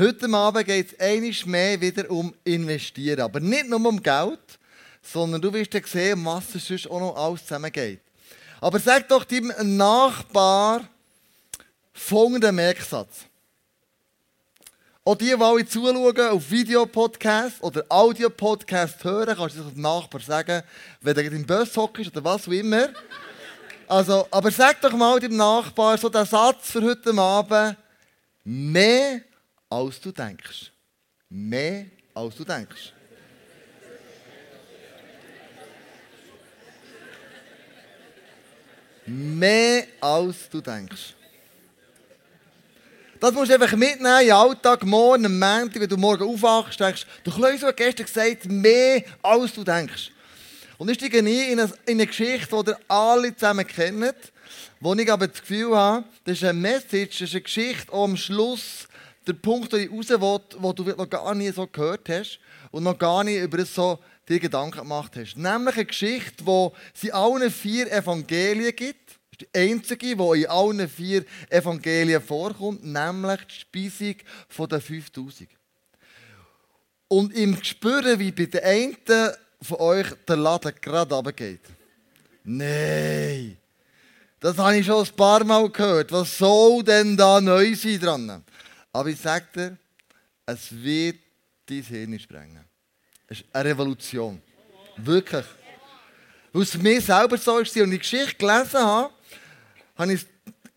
Heute Abend geht es einiges mehr wieder um Investieren. Aber nicht nur um Geld, sondern du wirst dann sehen, was es sonst auch noch alles zusammengeht. Aber sag doch deinem Nachbar folgenden Merksatz. Auch die, die alle zuschauen, auf Videopodcast oder Audiopodcast hören, kannst du dem Nachbar sagen, wenn er im Bus hockst oder was auch immer. Also, aber sag doch mal dem Nachbar so den Satz für heute Abend. Mehr als du denkst. Mehr als du denkst. Mehr als du denkst. Das musst du einfach mitnehmen den Alltag, morgen, am Montag, wenn du morgen aufwachst, denkst du, Kleus hat gestern gesagt, mehr als du denkst. Und ich steige nie in eine, in eine Geschichte, die ihr alle zusammen kennt, wo ich aber das Gefühl habe, das ist eine Message, das ist eine Geschichte, auch am Schluss der Punkt, den ich raus will, wo du noch gar nie so gehört hast und noch gar nicht über das so dir Gedanken gemacht hast. Nämlich eine Geschichte, wo es in allen vier Evangelien gibt. Das ist die einzige, die in allen vier Evangelien vorkommt, nämlich die Speisung der 5000. Und im Spüren, wie bei den einen von euch der Laden gerade runtergeht. Nein! Das habe ich schon ein paar Mal gehört. Was soll denn da neu sein dran? Aber ich sage dir, es wird dein Hirn sprengen. Es ist eine Revolution. Wirklich. Weil es mir selber so ist, und ich die Geschichte gelesen habe, habe ich es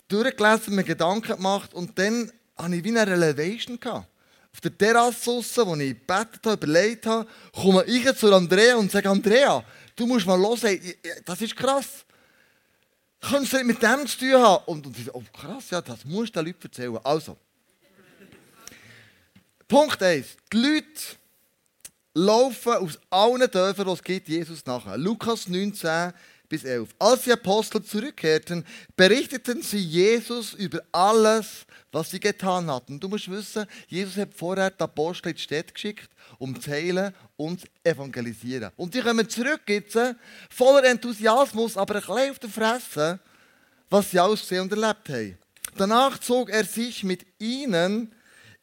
durchgelesen, mir Gedanken gemacht und dann hatte ich wie eine Relevation. Auf der Terrasse draussen, wo ich gebetet habe, überlegt habe, komme ich zu Andrea und sage, Andrea, du musst mal hören, das ist krass. Kannst du mit dem zu tun haben? Und, und ich so, oh krass, ja, das musst du den Leuten erzählen. Also, Punkt 1. Die Leute laufen aus allen Dörfern, die es Jesus nachher. Lukas 19 bis 11. Als die Apostel zurückkehrten, berichteten sie Jesus über alles, was sie getan hatten. Du musst wissen, Jesus hat vorher die Apostel in die Stadt geschickt, um zu heilen und zu evangelisieren. Und die kommen zurück jetzt, voller Enthusiasmus, aber ein bisschen auf der Fresse, was sie alles gesehen und erlebt haben. Danach zog er sich mit ihnen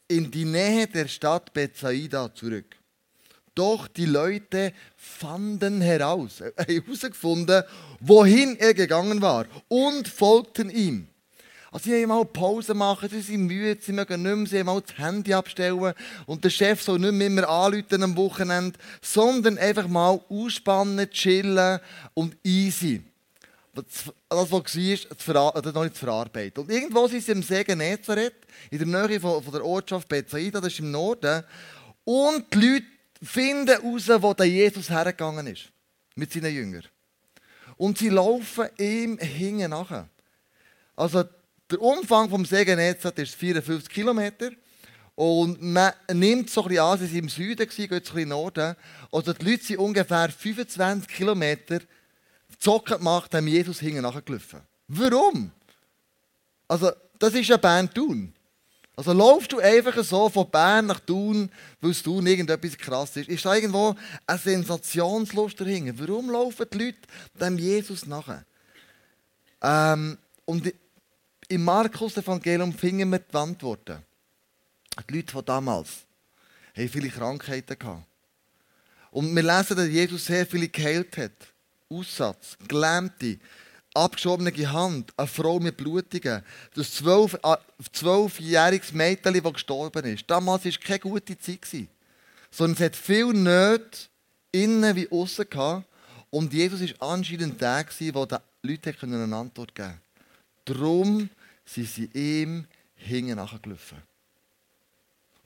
in die Nähe der Stadt Bethsaida zurück. Doch die Leute fanden heraus, äh, herausgefunden, wohin er gegangen war und folgten ihm. Also sie haben mal Pause machen, sie sind müde, sie mögen nicht mehr, sie haben mal das Handy abstellen und der Chef soll nicht mehr anrufen am Wochenende, sondern einfach mal ausspannen, chillen und easy. Das, was war, das noch nicht zu verarbeiten. Und irgendwo sind sie im See Genezareth, in der Nähe von, von der Ortschaft Bethsaida, das ist im Norden. Und die Leute finden heraus, wo der Jesus hergegangen ist. Mit seinen Jüngern. Und sie laufen ihm hinten nachher. Also der Umfang vom See Genezareth ist 54 Kilometer. Und man nimmt so ein bisschen an, sie sind im Süden, geht so ein bisschen in den Norden. Also die Leute sind ungefähr 25 Kilometer Zocken gemacht, haben Jesus hinten nachgelaufen. Warum? Also, das ist ja Bern-Thun. Also laufst du einfach so von Bern nach Thun, weil es Thun irgendetwas krass ist. Ist da irgendwo eine Sensationslust dahinter? Warum laufen die Leute dem Jesus nachher? Ähm, und im Markus-Evangelium finden wir die Antworten. Die Leute von damals haben viele Krankheiten. Und wir lesen, dass Jesus sehr viele geheilt hat. Aussatz, Gelähmte, abgeschobene Hand, eine Frau mit Blutungen, das zwölf, zwölfjähriges Mädchen, das gestorben ist. Damals war keine gute Zeit. Sondern es hat viel Nöte innen wie außen. Und Jesus war anscheinend der, der den Leuten eine Antwort geben konnte. Darum sind sie ihm hinten nachgelaufen.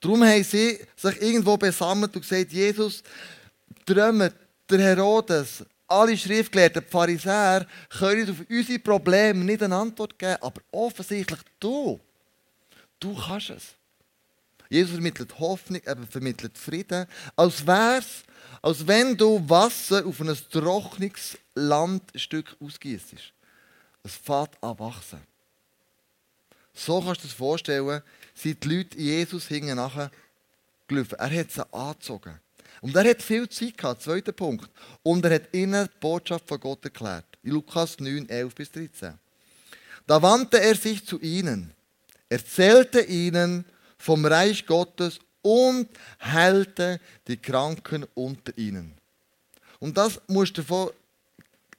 Darum haben sie sich irgendwo besammelt und gesagt, Jesus, träumt der Herodes, alle Schriftgelehrten, Pharisäer, können auf unsere Probleme nicht eine Antwort geben, aber offensichtlich du, du kannst es. Jesus vermittelt Hoffnung, er vermittelt Frieden, als wär's, als wenn du Wasser auf ein trockenes Landstück ausgießt. Es fährt an wachsen. So kannst du das vorstellen, sind die Leute Jesus hinten nachher gelaufen. Er hat sie angezogen. Und er hat viel Zeit gehabt, zweiter Punkt. Und er hat ihnen die Botschaft von Gott erklärt. In Lukas 9, 11 bis 13. Da wandte er sich zu ihnen, erzählte ihnen vom Reich Gottes und heilte die Kranken unter ihnen. Und das musst du davon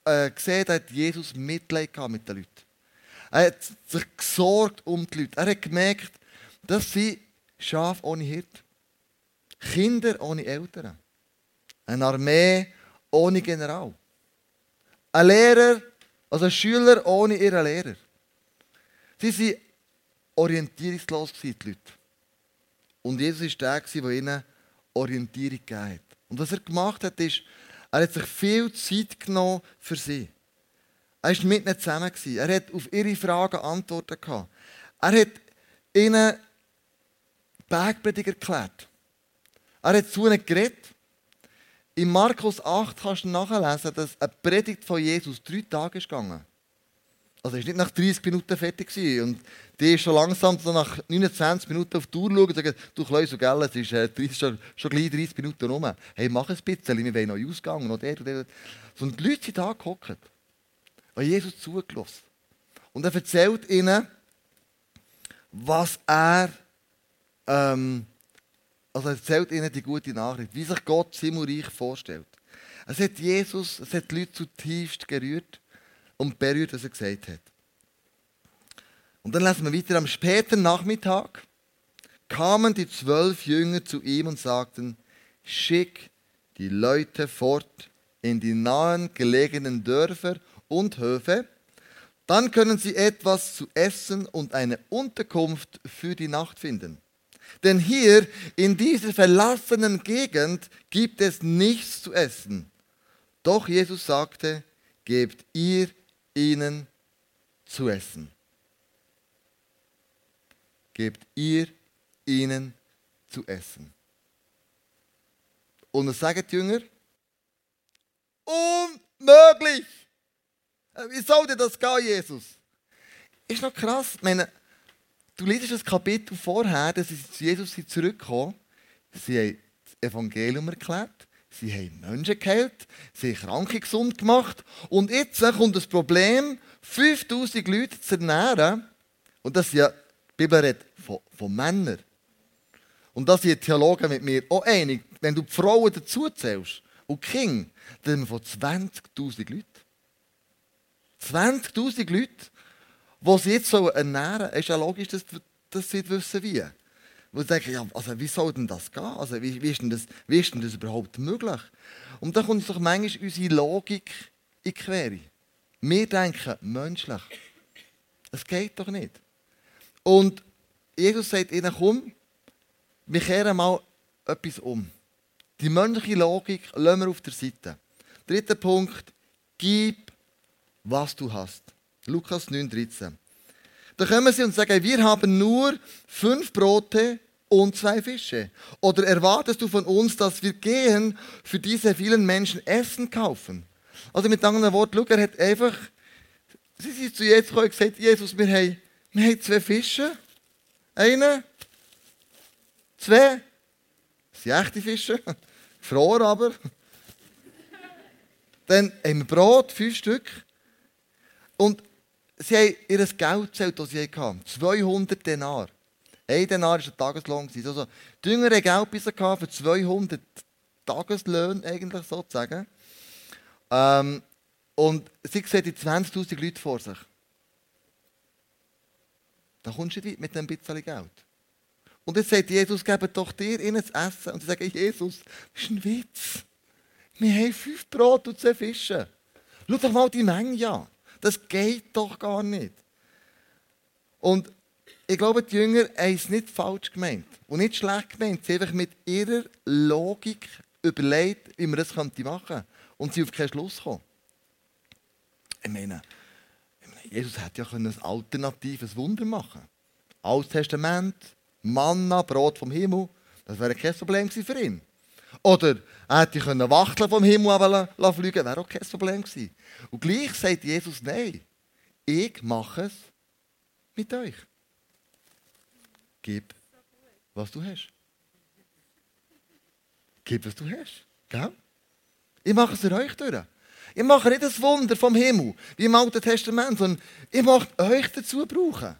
äh, sehen, da hat Jesus Mitleid mit den Leuten. Er hat sich gesorgt um die Leute. Er hat gemerkt, dass sie Schaf ohne Hirt, Kinder ohne Eltern, eine Armee ohne General, ein Lehrer, also ein Schüler ohne ihren Lehrer. Sie waren orientierungslos, die Leute. Und Jesus war der, der ihnen Orientierung gegeben hat. Und was er gemacht hat, ist, er hat sich viel Zeit genommen für sie. Er war mit ihnen zusammen. Er hat auf ihre Fragen Antworten gehabt. Er hat ihnen Bergpredigt erklärt. Er hat zu ihnen geredet. In Markus 8 kannst du nachlesen, dass eine Predigt von Jesus drei Tage ist gegangen. Also er war nicht nach 30 Minuten fertig. Gewesen. Und die ist schon langsam so nach 29 Minuten auf die Uhr schauen und sagen, du Kleus, gell, es ist äh, schon, schon gleich 30 Minuten rum. Hey, mach ein bisschen, wir wollen noch ausgehen, noch der und der. Und die Leute sind da gehockt und Jesus zugelassen. Und er erzählt ihnen, was er, ähm, also er erzählt ihnen die gute Nachricht, wie sich Gott Himmelreich vorstellt. Es hat Jesus, es hat die Leute zutiefst gerührt und berührt, was er gesagt hat. Und dann lesen wir weiter, am späten Nachmittag kamen die zwölf Jünger zu ihm und sagten, schick die Leute fort in die nahen gelegenen Dörfer und Höfe, dann können sie etwas zu essen und eine Unterkunft für die Nacht finden. Denn hier in dieser verlassenen Gegend gibt es nichts zu essen. Doch Jesus sagte, gebt ihr ihnen zu essen. Gebt ihr ihnen zu essen. Und was sagen die Jünger? Unmöglich! Äh, wie soll denn das gehen, Jesus? Ist noch krass. Meine, du liest das Kapitel vorher, dass sie Jesus zurückgekommen Sie haben das Evangelium erklärt. Sie haben Menschen geheilt, sie haben Kranke gesund gemacht. Und jetzt kommt das Problem, 5000 Leute zu ernähren. Und das ist ja, die Bibel redet von, von Männern. Und das sind Theologen mit mir auch einig. Wenn du die Frauen dazu zählst und die Kinder, dann haben wir von 20.000 Leuten. 20.000 Leute, die sie jetzt ernähren sollen. Ist ja logisch, dass, dass sie wissen, wie. Wo sie denken, ja, also wie soll denn das gehen? Also wie, wie, ist denn das, wie ist denn das überhaupt möglich? Und da kommt uns doch manchmal unsere Logik in die Quere. Wir denken menschlich. Es geht doch nicht. Und Jesus sagt ihnen, komm, wir kehren mal etwas um. Die menschliche Logik lassen wir auf der Seite. Dritter Punkt, gib, was du hast. Lukas 9,13. Da kommen sie und sagen, wir haben nur fünf Brote und zwei Fische. Oder erwartest du von uns, dass wir gehen, für diese vielen Menschen Essen kaufen? Also mit anderen Worten, schau, hat einfach, sie sind zu Jesus gekommen und gesagt, Jesus, wir haben, wir haben zwei Fische. Einen, zwei, das sind echte Fische, gefroren aber. Dann wir Brot, fünf Stück. Und sie haben ihr Geld gezählt, das sie hatten. 200 Denar. Ein Denar war ein Tageslohn. Also, die Jünger Geld für 200 Tageslöhne, eigentlich sozusagen. Ähm, und sie sehen die 20.000 Leute vor sich. Da kommst du nicht mit einem bisschen Geld. Und jetzt sagt Jesus, gebe doch dir ihnen zu essen. Und sie sagen, Jesus, das ist ein Witz. Wir haben fünf Brot und zwei Fische. Schau doch mal die Menge an. Das geht doch gar nicht. Und ich glaube, die Jünger haben es nicht falsch gemeint und nicht schlecht gemeint. Sie haben einfach mit ihrer Logik überlegt, wie man das machen könnte. Und sie auf keinen Schluss kommen. Ich meine, Jesus hätte ja ein alternatives Wunder machen können. Altes Testament, Manna, Brot vom Himmel, das wäre kein Problem für ihn. Oder er hätte können Wachteln vom Himmel fliegen wäre auch kein Problem gewesen. Und gleich sagt Jesus, nein, ich mache es mit euch. Gib, was du hast. Gib, was du hast. Gell? Ich mache es für euch durch. Ich mache nicht das Wunder vom Himmel, wie im Alten Testament, sondern ich mache euch dazu brauchen.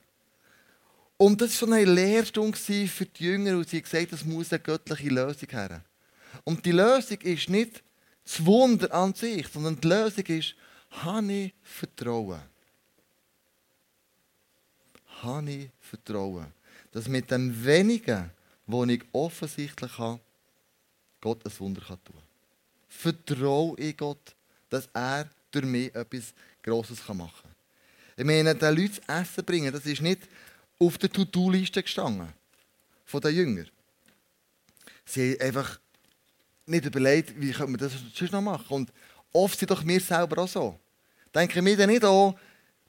Und das war so eine Lehrstunde für die Jünger und sie haben gesagt, es muss eine göttliche Lösung her. Und die Lösung ist nicht das Wunder an sich, sondern die Lösung ist, habe ich Vertrauen. Habe ich Vertrauen. Dass mit dem Wenigen, was ich offensichtlich habe, Gott ein Wunder tun kann. Vertraue ich Gott, dass er durch mich etwas Grosses machen kann. Ich meine, den Leuten zu essen bringen, das ist nicht auf der To-Do-Liste gestanden von den Jüngern. Sie haben einfach nicht überlegt, wie können wir das sonst noch machen. Und oft sind doch wir selber auch so. Denken wir dann nicht an,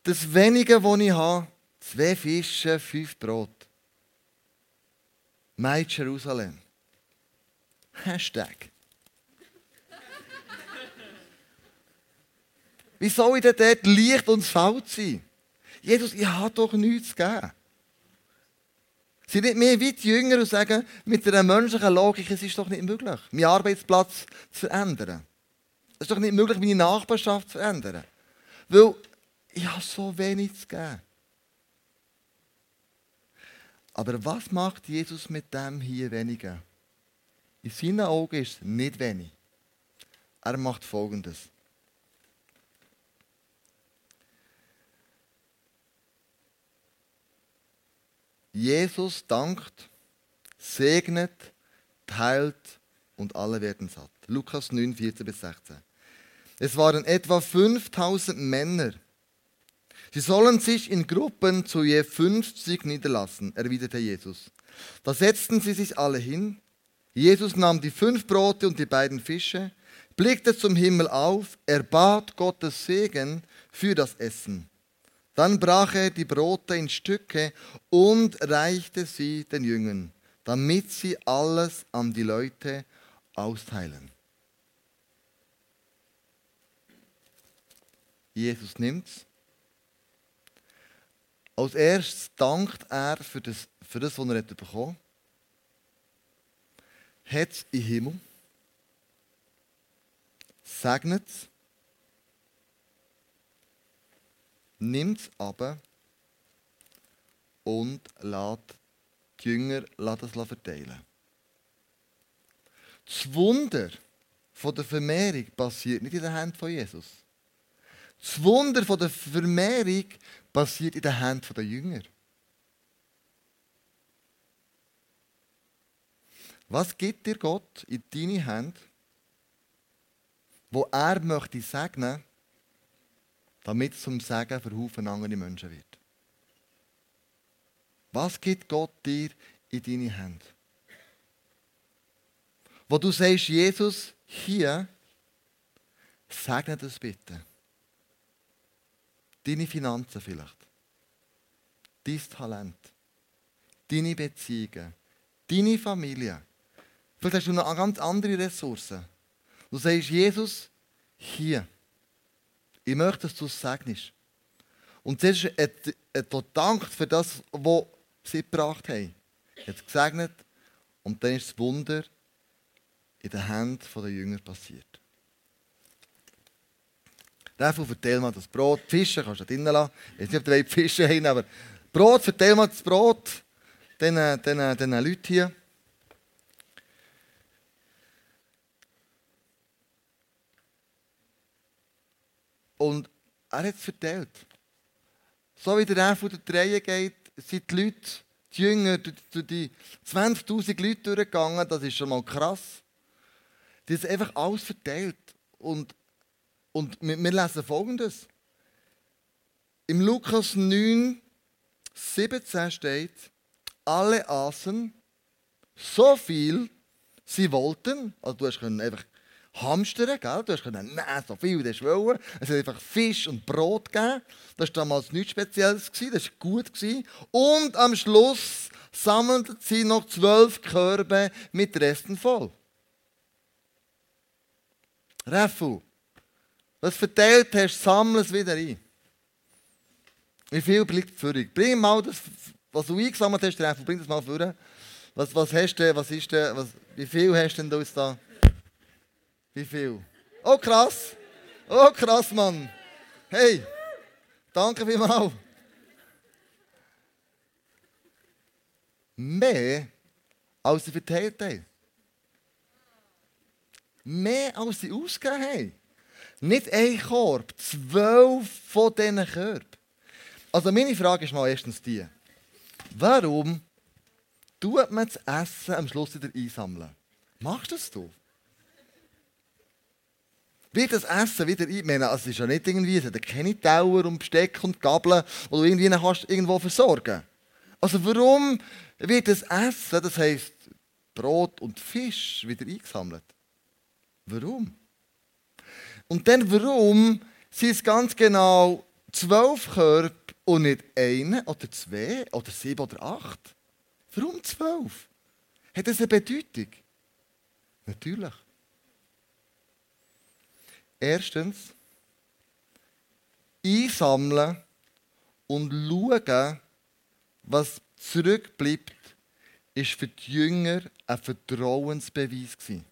das Wenige, was ich habe, zwei Fische, fünf Brot. Mein Jerusalem. Hashtag. Wie soll ich denn dort Licht und Salz sein? Jesus, ich habe doch nichts gegeben. Sie sind nicht mehr wie die Jünger und sagen, mit einer menschlichen Logik, es ist doch nicht möglich, meinen Arbeitsplatz zu verändern. Es ist doch nicht möglich, meine Nachbarschaft zu verändern. Weil ich habe so wenig zu geben. Aber was macht Jesus mit dem hier weniger? In seinen Augen ist es nicht wenig. Er macht Folgendes. Jesus dankt, segnet, teilt und alle werden satt. Lukas 9, 14 bis 16. Es waren etwa 5000 Männer. Sie sollen sich in Gruppen zu je 50 niederlassen, erwiderte Jesus. Da setzten sie sich alle hin. Jesus nahm die fünf Brote und die beiden Fische, blickte zum Himmel auf, er bat Gottes Segen für das Essen. Dann brach er die Brote in Stücke und reichte sie den Jüngern, damit sie alles an die Leute austeilen. Jesus nimmt's. Als erstes dankt er für das, für das was er hat bekommen hat. es im Himmel. Segnet es nimmt es aber und lässt die Jünger das verteilen. Das Wunder der Vermehrung passiert nicht in den Händen von Jesus. Das Wunder der Vermehrung passiert in den Händen der Jünger. Was gibt dir Gott in deine Hände, wo er möchte segnen damit es zum Segen für Haufen andere Menschen wird. Was gibt Gott dir in deine Hände? Wo du sagst, Jesus, hier, segne das bitte. Deine Finanzen vielleicht. Dein Talent. Deine Beziehungen. Deine Familie. Vielleicht hast du noch ganz andere Ressourcen. Du sagst, Jesus, hier. Ich möchte, dass du es segnest. Und zuerst hat er gedankt für das, was sie gebracht haben. Er hat gesegnet und dann ist das Wunder in den Händen der Jünger passiert. Dafür verteil mal das Brot. Fische kannst du drinnen lassen. Ich weiß nicht, ob du Fische haben, aber Brot, verteil mal das Brot den, den, den Leuten hier. Und er hat es verteilt. So wie der von der Dreie geht, sind die Leute, die Jünger, durch die 20.000 Leute durchgegangen. Das ist schon mal krass. Die haben einfach alles verteilt. Und, und wir, wir lesen folgendes. Im Lukas 9, 17 steht, alle aßen so viel sie wollten. Also du hast einfach hamstern, gell? Du hast können, nein, so viel du wollen. Es hat einfach Fisch und Brot gegeben. Das war damals nichts Spezielles, das war gut. Und am Schluss sammelten sie noch zwölf Körbe mit Resten voll. Refu, was verteilt hast, sammle es wieder ein. Wie viel bleibt dich? Bring mal das, was du eingesammelt hast, Refu, bring das mal vor. Was, was hast du, was ist denn, was, wie viel hast du denn da? Wie viel? Oh, krass. Oh, krass, Mann. Hey, danke vielmals. Mehr, als sie verteilt haben. Mehr, als sie ausgegeben haben. Nicht ein Korb, zwölf von diesen Körben. Also meine Frage ist mal erstens die. Warum tut man das Essen am Schluss wieder einsammeln? Machst du das du? Wird das Essen wieder ein... Meine, es ist ja nicht irgendwie, es hat keine Tauer und Besteck und Gabeln, wo du irgendwie kannst irgendwo versorgen Also warum wird das Essen, das heisst Brot und Fisch, wieder eingesammelt? Warum? Und dann warum sind es ganz genau zwölf Körper und nicht eine oder zwei oder sieben oder acht? Warum zwölf? Hat das eine Bedeutung? Natürlich. Erstens, einsammeln und schauen, was zurückbleibt, ist für die Jünger ein Vertrauensbeweis gewesen.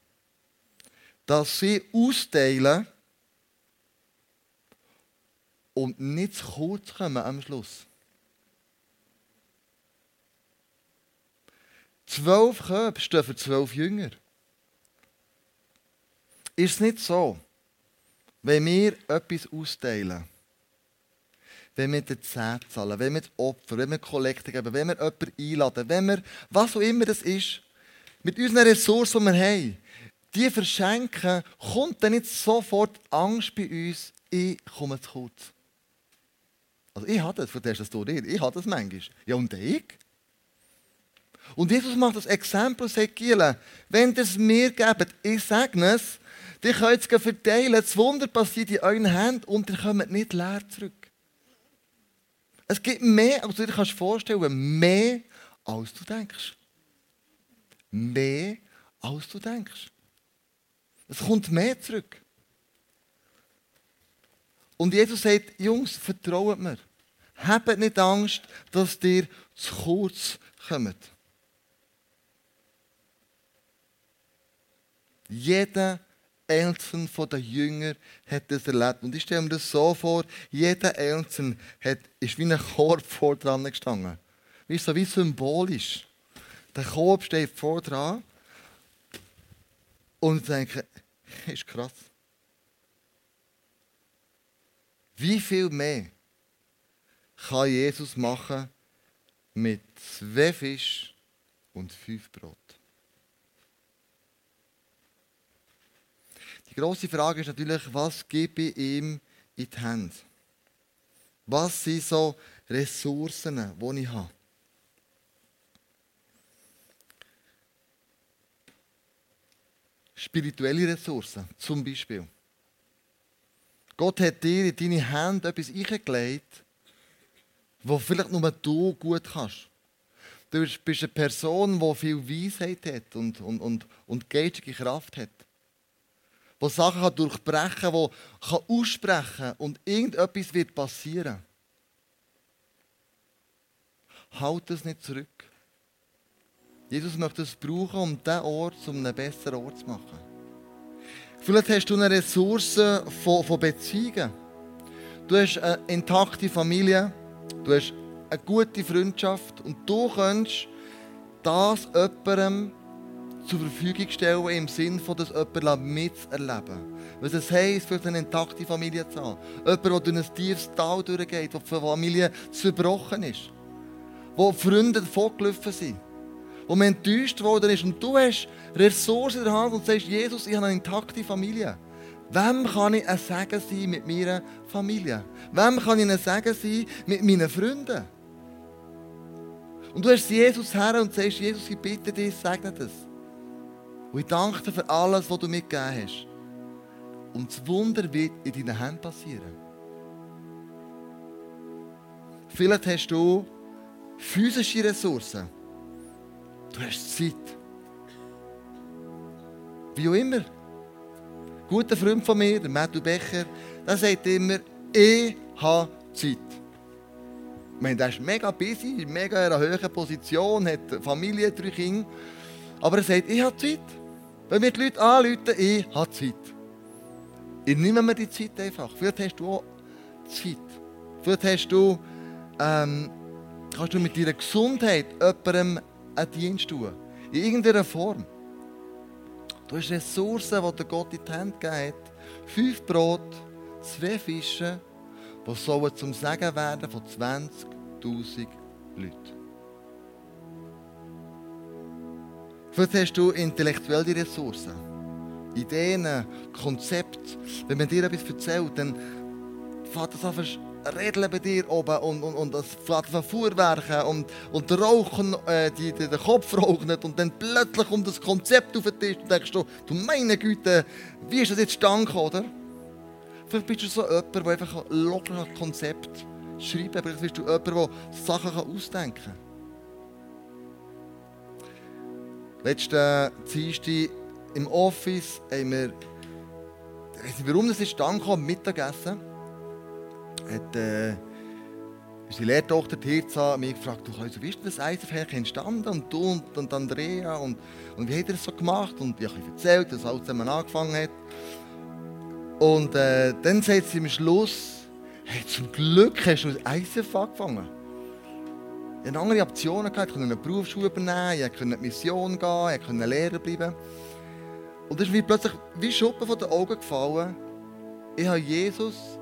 Dass sie austeilen und nicht zu kurz kommen am Schluss. Zwölf Köpfe stehen für zwölf Jünger. Ist es nicht so, wenn wir etwas austeilen, wenn wir den Zehnt zahlen, wenn wir das Opfer, wenn wir Kollekte geben, wenn wir jemanden einladen, wenn wir, was auch immer das ist, mit unseren Ressourcen, die wir haben, die verschenken, kommt dann nicht sofort Angst bei uns, ich komme zu kurz. Also ich habe das, der das du. Ich habe das manchmal. Ja, und ich? Und Jesus macht das Exempel und sagt, wenn es mir gebt, ich sage es, ihr könnt es verteilen, das Wunder passiert in euren Händen und ihr kommt nicht leer zurück. Es gibt mehr, als du dir kannst vorstellen, mehr, als du denkst. Mehr, als du denkst. Es kommt mehr zurück. Und Jesus sagt, Jungs, vertraut mir. Habt nicht Angst, dass ihr zu kurz kommt. Jeder einzelne von den Jüngern hat das erlebt. Und ich stelle mir das so vor, jeder einzelne ist wie ein Korb vor dran gestanden. Wie so wie symbolisch. Der Korb steht vor dran und ich denke, ist krass. Wie viel mehr kann Jesus machen mit zwei Fisch und fünf Brot? Die große Frage ist natürlich, was gebe ich ihm in die Hände? Was sind so Ressourcen, die ich habe? Spirituelle Ressourcen, zum Beispiel. Gott hat dir in deine Hände etwas eingelegt, wo vielleicht nur du gut kannst. Du bist eine Person, die viel Weisheit hat und, und, und, und geistige Kraft hat. Die Sachen kann durchbrechen kann, die kann aussprechen und irgendetwas wird passieren. Halt es nicht zurück. Jesus möchte es brauchen, um diesen Ort zu einem besseren Ort zu machen. Vielleicht hast du eine Ressource von, von Beziehungen. Du hast eine intakte Familie, du hast eine gute Freundschaft und du kannst das jemandem zur Verfügung stellen, im Sinne von, das jemanden mitzuerleben. Was es heisst, für eine intakte Familie zu haben. Jemand, der durch ein tiefes Tal durchgeht, wo die Familie zerbrochen ist. Wo Freunde davongelaufen sind wo man enttäuscht worden ist. Und du hast Ressourcen in der Hand und sagst, Jesus, ich habe eine intakte Familie. Wem kann ich ein Segen sein mit meiner Familie? Wem kann ich ein Segen sein mit meinen Freunden? Und du hast Jesus her und sagst, Jesus, ich bitte dich, segne das. Und ich danke dir für alles, was du mitgegeben hast. Und das Wunder wird in deinen Händen passieren. Vielleicht hast du physische Ressourcen. Du hast Zeit. Wie auch immer. Ein guter Freund von mir, der Matthew Becher, der sagt immer, ich habe Zeit. Ich meine, der ist mega busy, mega in einer hohen Position, hat Familie, drei Kinder. Aber er sagt, ich habe Zeit. Wenn wir die Leute anrufen, ich habe Zeit. Ich nehme mir die Zeit einfach. Vielleicht hast du auch Zeit. Vielleicht hast du, ähm, kannst du mit deiner Gesundheit jemandem einen Dienst tun. In irgendeiner Form. Du hast Ressourcen, die dir Gott in die Hand gegeben hat. Fünf Brot, zwei Fische, die sollen zum Segen werden von 20.000 Leuten. Vielleicht hast du intellektuelle Ressourcen, Ideen, Konzepte. Wenn man dir etwas erzählt, dann fängt das an redeln bei dir oben und, und, und das fängt an Fuhrwerken und, und der Rauchen, äh, die, die, der Kopf raucht und dann plötzlich kommt das Konzept auf den Tisch und denkst du, du meine Güte, wie ist das jetzt stank, oder? Vielleicht bist du so jemand, der einfach locker ein Konzept schreiben kann. Vielleicht bist du jemand, der Sachen ausdenken kann. Letzten Dienstag im Office haben wir, ich weiß nicht warum, das ist dann gekommen, Mittagessen. Hat, äh, ist die Lehrtochter Tirza mich gefragt, du, also, wie ist das Eisenfeld entstanden? Und du und, und Andrea und, und wie hat er das so gemacht? Und ich habe erzählt, dass alles zusammen angefangen hat. Und äh, dann sagt sie am Schluss, hey, zum Glück hast du das Eisenfach angefangen. Ich hatte andere Optionen. Ich konnte eine Berufsschule übernehmen, ich konnte eine Mission gehen, ich konnte Lehrer bleiben. Und es ist mir plötzlich wie Schuppen von den Augen gefallen. Ich habe Jesus,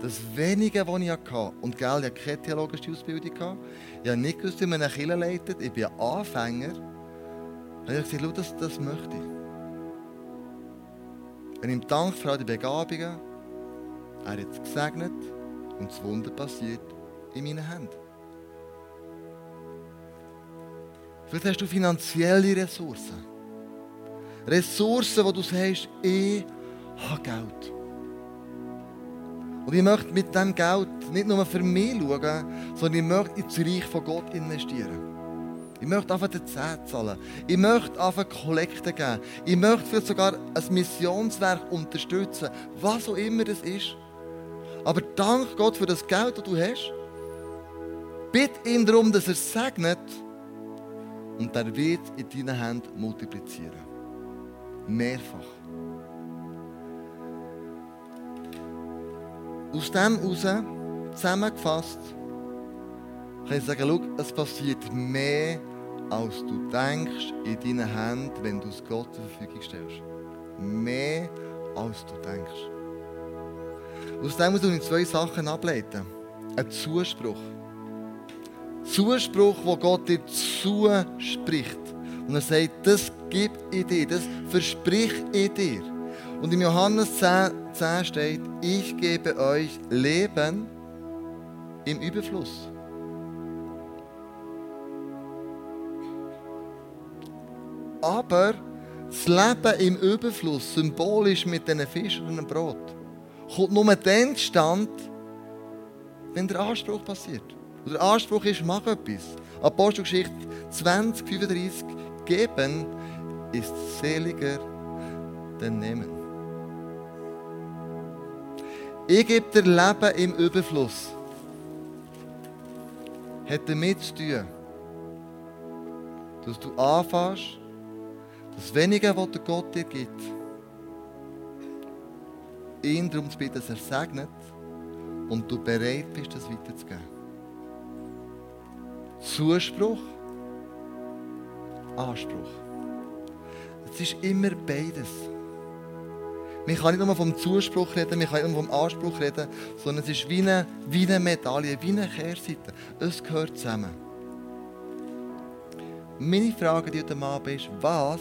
das Wenige, was ich hatte, und gell, ich hatte keine theologische Ausbildung, ich habe nicht gewusst, wie man eine Kirche leitet, ich bin ein Anfänger. Und ich habe gesagt, das, das möchte ich. Und ihm Dank für all die Begabungen, er hat es gesegnet und das Wunder passiert in meinen Händen. Vielleicht hast du finanzielle Ressourcen. Ressourcen, wo du sagst, ich habe Geld. Und ich möchte mit diesem Geld nicht nur für mich schauen, sondern ich möchte ins Reich von Gott investieren. Ich möchte einfach den Zehnt zahlen. Ich möchte einfach Kollekte geben. Ich möchte vielleicht sogar ein Missionswerk unterstützen. Was auch immer das ist. Aber dank Gott für das Geld, das du hast. Bitte ihn darum, dass er segnet und er wird in deinen Händen multiplizieren. Mehrfach. Aus dem heraus, zusammengefasst, kann ich sagen, schau, es passiert mehr, als du denkst in deinen Händen, wenn du es Gott zur Verfügung stellst. Mehr, als du denkst. Aus dem muss ich zwei Sachen ableiten. Ein Zuspruch. Zuspruch, wo Gott dir zuspricht. Und er sagt, das gibt in dir, das verspricht in dir. Und in Johannes 10, 10 steht, ich gebe euch Leben im Überfluss. Aber das Leben im Überfluss, symbolisch mit diesen Fischen und dem Brot, kommt nur dann stand, wenn der Anspruch passiert. Und der Anspruch ist, mach etwas. Apostelgeschichte 20, 35, geben ist seliger denn nehmen. Ich gebe dir Leben im Überfluss. Hat damit zu tun, dass du anfängst, das Wenige, was der Gott dir gibt, ihn darum zu bitten, dass er segnet und du bereit bist, das weiterzugeben. Zuspruch, Anspruch. Es ist immer beides. Man kann nicht nur vom Zuspruch reden, man kann nicht nur vom Anspruch reden, sondern es ist wie eine, wie eine Medaille, wie eine Kehrseite. Es gehört zusammen. Meine Frage die heute Abend ist, was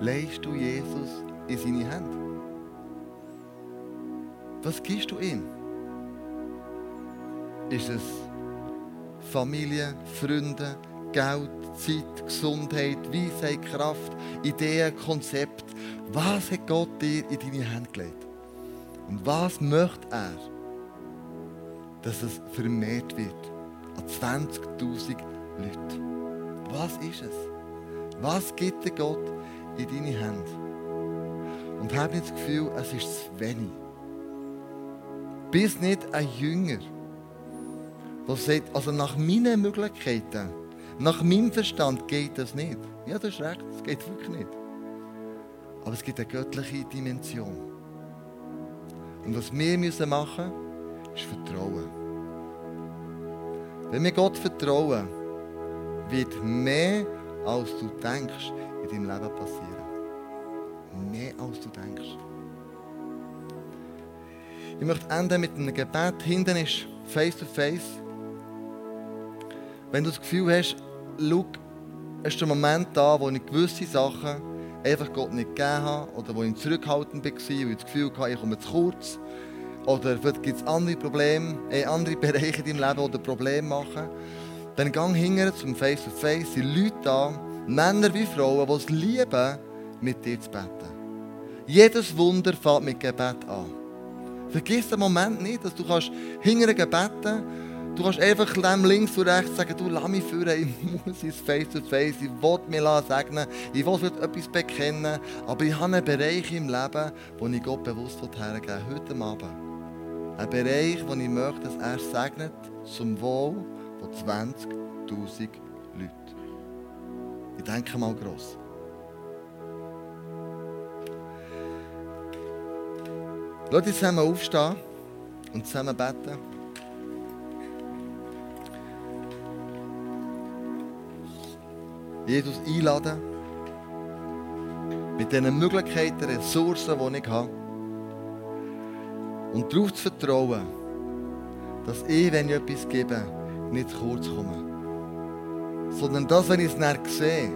legst du Jesus in seine Hände? Was gibst du ihm? Ist es Familie, Freunde, Geld, Zeit, Gesundheit, Weisheit, Kraft, Ideen, Konzept. Was hat Gott dir in deine Hände gelegt? Und was möchte er, dass es vermehrt wird an 20.000 Leute? Was ist es? Was gibt dir Gott in deine Hände? Und habe nicht das Gefühl, es ist zu wenig. Bist nicht ein Jünger der sagt, also nach meinen Möglichkeiten, nach meinem Verstand geht das nicht. Ja, das ist recht, es geht wirklich nicht. Aber es gibt eine göttliche Dimension. Und was wir müssen machen müssen, ist Vertrauen. Wenn wir Gott vertrauen, wird mehr, als du denkst, in deinem Leben passieren. Mehr, als du denkst. Ich möchte enden mit einem Gebet. Hinten ist Face to Face. Wenn du das Gefühl hast, schau, es ist der Moment da, wo ich gewisse Sachen einfach Gott nicht gegeben habe oder wo ich zurückhaltend war, weil ich das Gefühl hatte, ich komme zu kurz. Oder vielleicht gibt es andere Probleme, äh, andere Bereiche in deinem Leben, die Probleme machen. Dann gang hinterher zum Face-to-Face, -face, sind Leute da, Männer wie Frauen, die es lieben, mit dir zu beten. Jedes Wunder fängt mit Gebet an. Vergiss den Moment nicht, dass du kannst hinterher beten Du kannst einfach dem links und rechts sagen, du lass mich führen, ich muss ins Face-to-Face, ich will mich segnen, ich will etwas bekennen, aber ich habe einen Bereich im Leben, wo ich Gott bewusst hergeben heute Abend. Ein Bereich, wo ich möchte, dass er segnet zum Wohl von 20'000 Leuten. Ich denke mal gross. Lass uns zusammen aufstehen und zusammen beten. Jesus einladen, mit diesen Möglichkeiten, Ressourcen, die ich habe, und darauf zu vertrauen, dass ich, wenn ich etwas gebe, nicht zu kurz komme. Sondern dass, wenn ich es nicht sehe,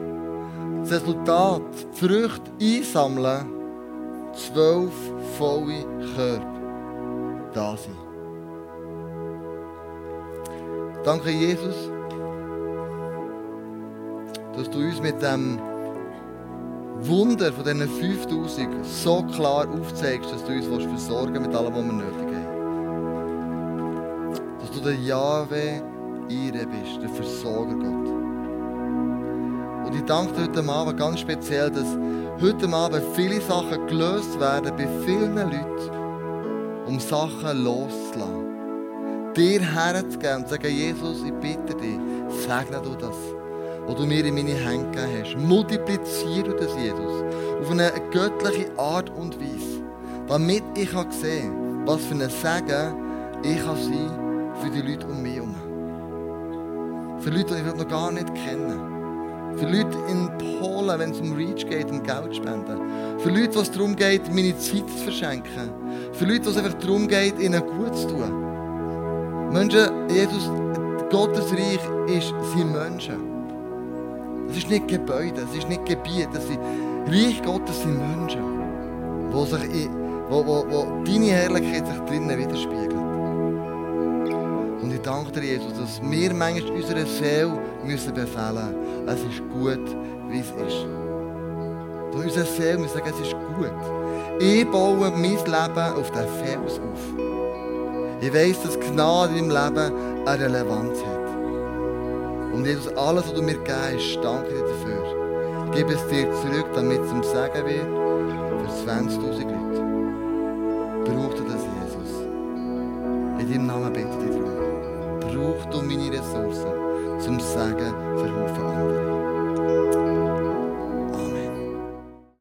das Resultat, die Früchte einsammeln, zwölf volle Körper da sind. Danke, Jesus dass du uns mit dem Wunder von diesen 5000 so klar aufzeigst, dass du uns versorgen mit allem, was wir nötig haben. Dass du der Jahwe Ire bist, der Versorger Gott. Und ich danke dir heute Abend ganz speziell, dass heute Abend viele Sachen gelöst werden bei vielen Leuten, um Sachen loszulassen. Dir herzugeben und zu sagen, Jesus, ich bitte dich, segne du das wo du mir in meine Hände gegeben hast. Multipliziere das, Jesus, auf eine göttliche Art und Weise, damit ich sehen kann, was für ein Segen ich kann sein für die Leute um mich herum. Für Leute, die ich noch gar nicht kenne. Für Leute in Polen, wenn es um Reach geht, um Geld spenden. Für Leute, wo es darum geht, meine Zeit zu verschenken. Für Leute, wo es einfach darum geht, ihnen gut zu tun. Menschen, Jesus, Gottes Reich ist, sind Menschen. Es ist nicht Gebäude, es ist nicht Gebiet, es sind Reich Gottes sind Menschen, wo, sich in, wo, wo, wo deine Herrlichkeit sich drinnen widerspiegelt. Und ich danke dir, Jesus, dass wir manchmal unserer Seele müssen befehlen müssen, es ist gut, wie es ist. Dass unsere Seele müssen sagen, es ist gut. Ich baue mein Leben auf den Fels auf. Ich weiss, dass Gnade meinem Leben eine Relevanz hat. Und Jesus, alles, was du mir hast, danke dir dafür. Gib es dir zurück, damit es zum Segen wird für 20.000 Leute. Brauch du das, Jesus. In deinem Namen bitte ich dich darum. Brauch du meine Ressourcen zum Segen für andere.